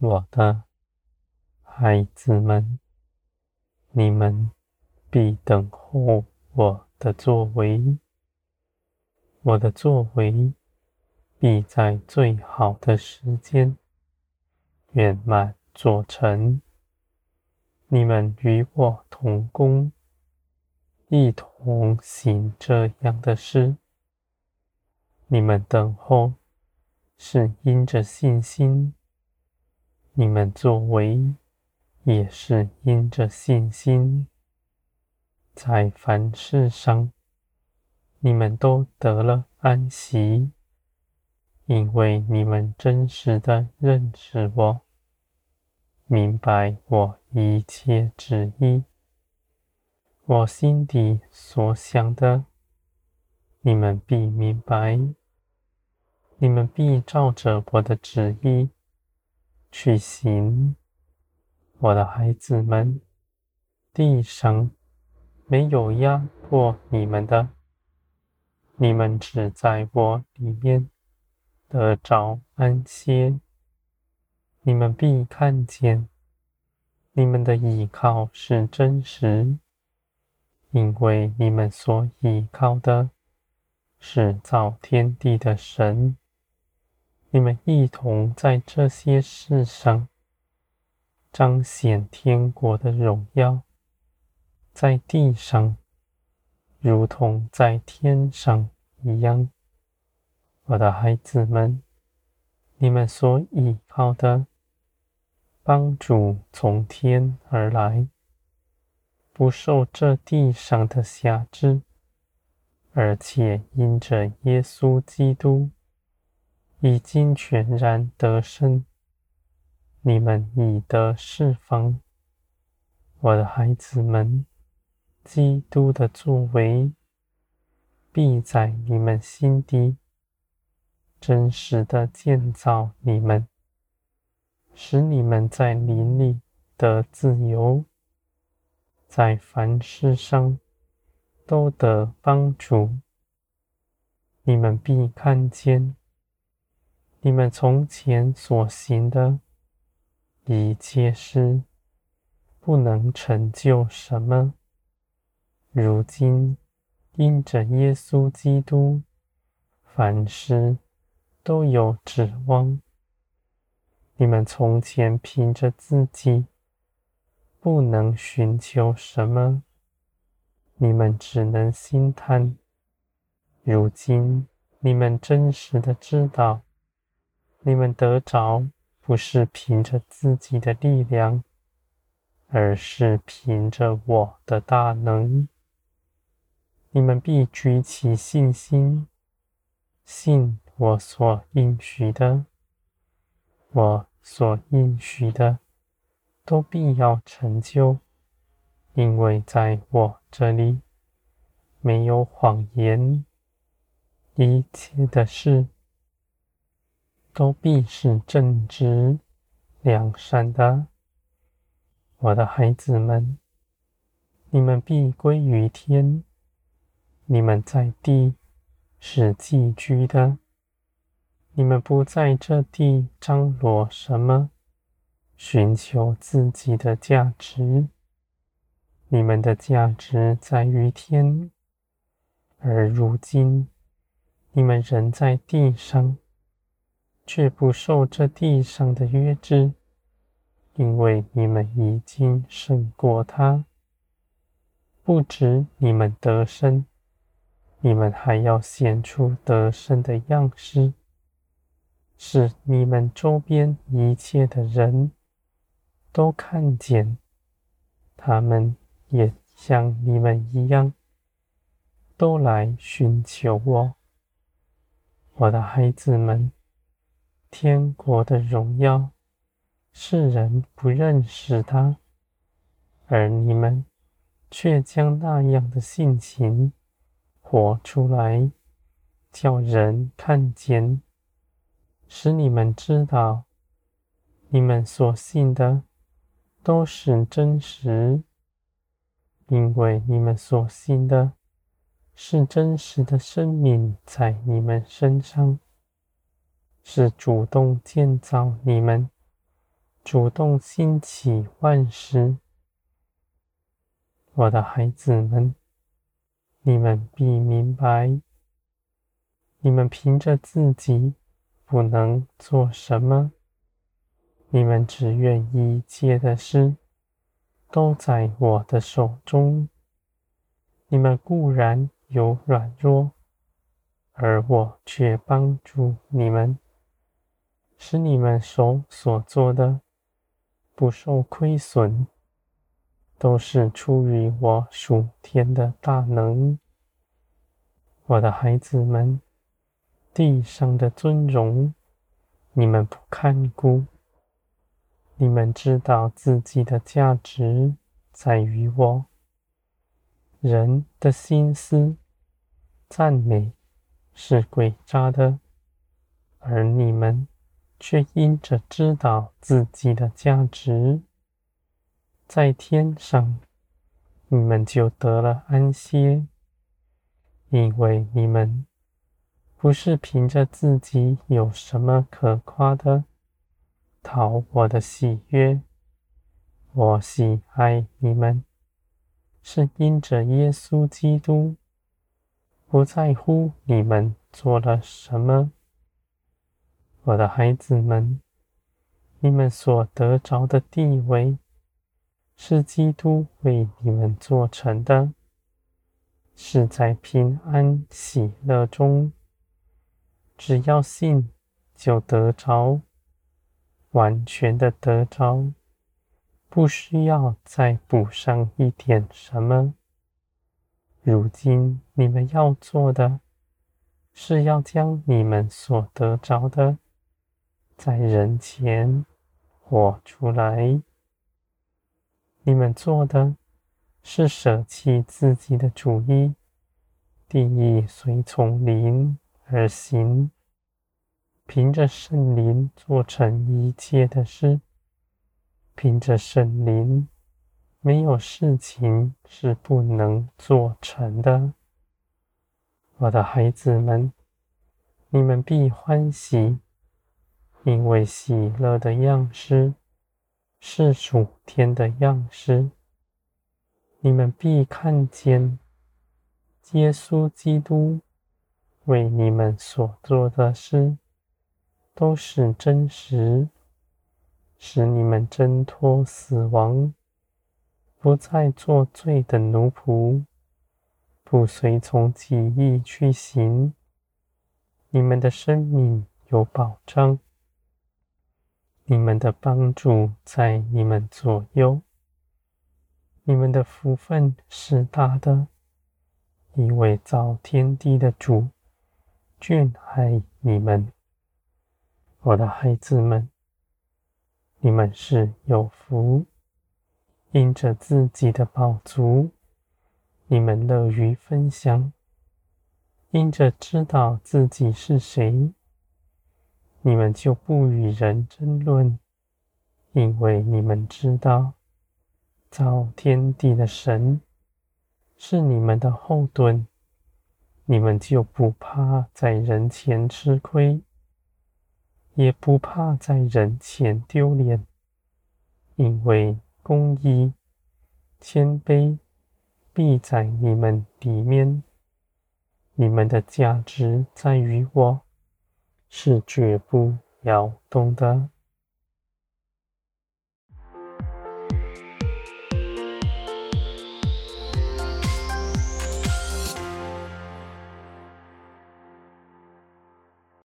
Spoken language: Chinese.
我的孩子们，你们必等候我的作为，我的作为必在最好的时间圆满做成。你们与我同工，一同行这样的事。你们等候是因着信心。你们作为也是因着信心，在凡事上，你们都得了安息，因为你们真实的认识我，明白我一切旨意，我心底所想的，你们必明白，你们必照着我的旨意。去行，我的孩子们，地上没有压迫你们的，你们只在我里面得着安歇。你们必看见，你们的依靠是真实，因为你们所依靠的是造天地的神。你们一同在这些事上彰显天国的荣耀，在地上如同在天上一样。我的孩子们，你们所依靠的帮助从天而来，不受这地上的辖制，而且因着耶稣基督。已经全然得胜，你们已得释放，我的孩子们，基督的作为必在你们心底。真实的建造你们，使你们在灵里得自由，在凡事上都得帮助，你们必看见。你们从前所行的一切事，不能成就什么。如今因着耶稣基督，凡事都有指望。你们从前凭着自己不能寻求什么，你们只能心叹。如今你们真实的知道。你们得着不是凭着自己的力量，而是凭着我的大能。你们必举起信心，信我所应许的，我所应许的都必要成就，因为在我这里没有谎言，一切的事。都必是正直、良善的，我的孩子们，你们必归于天。你们在地是寄居的，你们不在这地张罗什么，寻求自己的价值。你们的价值在于天，而如今你们仍在地上。却不受这地上的约制，因为你们已经胜过他。不止你们得胜，你们还要显出得胜的样式，使你们周边一切的人都看见，他们也像你们一样，都来寻求我，我的孩子们。天国的荣耀，世人不认识他，而你们却将那样的性情活出来，叫人看见，使你们知道，你们所信的都是真实，因为你们所信的是真实的生命在你们身上。是主动建造你们，主动兴起万事。我的孩子们，你们必明白，你们凭着自己不能做什么，你们只愿一切的事都在我的手中。你们固然有软弱，而我却帮助你们，使你们手所做的不受亏损。都是出于我属天的大能，我的孩子们，地上的尊荣，你们不看顾。你们知道自己的价值在于我。人的心思赞美是诡诈的，而你们却因着知道自己的价值。在天上，你们就得了安歇，因为你们不是凭着自己有什么可夸的，讨我的喜悦。我喜爱你们，是因着耶稣基督，不在乎你们做了什么。我的孩子们，你们所得着的地位。是基督为你们做成的，是在平安喜乐中，只要信就得着，完全的得着，不需要再补上一点什么。如今你们要做的，是要将你们所得着的，在人前活出来。你们做的是舍弃自己的主意，定义随从灵而行，凭着圣灵做成一切的事。凭着圣灵，没有事情是不能做成的。我的孩子们，你们必欢喜，因为喜乐的样式。是属天的样式，你们必看见耶稣基督为你们所做的事都是真实，使你们挣脱死亡，不再做罪的奴仆，不随从己意去行，你们的生命有保障。你们的帮助在你们左右，你们的福分是大的，因为造天地的主眷爱你们，我的孩子们，你们是有福，因着自己的宝足，你们乐于分享，因着知道自己是谁。你们就不与人争论，因为你们知道，造天地的神是你们的后盾，你们就不怕在人前吃亏，也不怕在人前丢脸，因为公义、谦卑必在你们里面，你们的价值在于我。是绝不摇动的。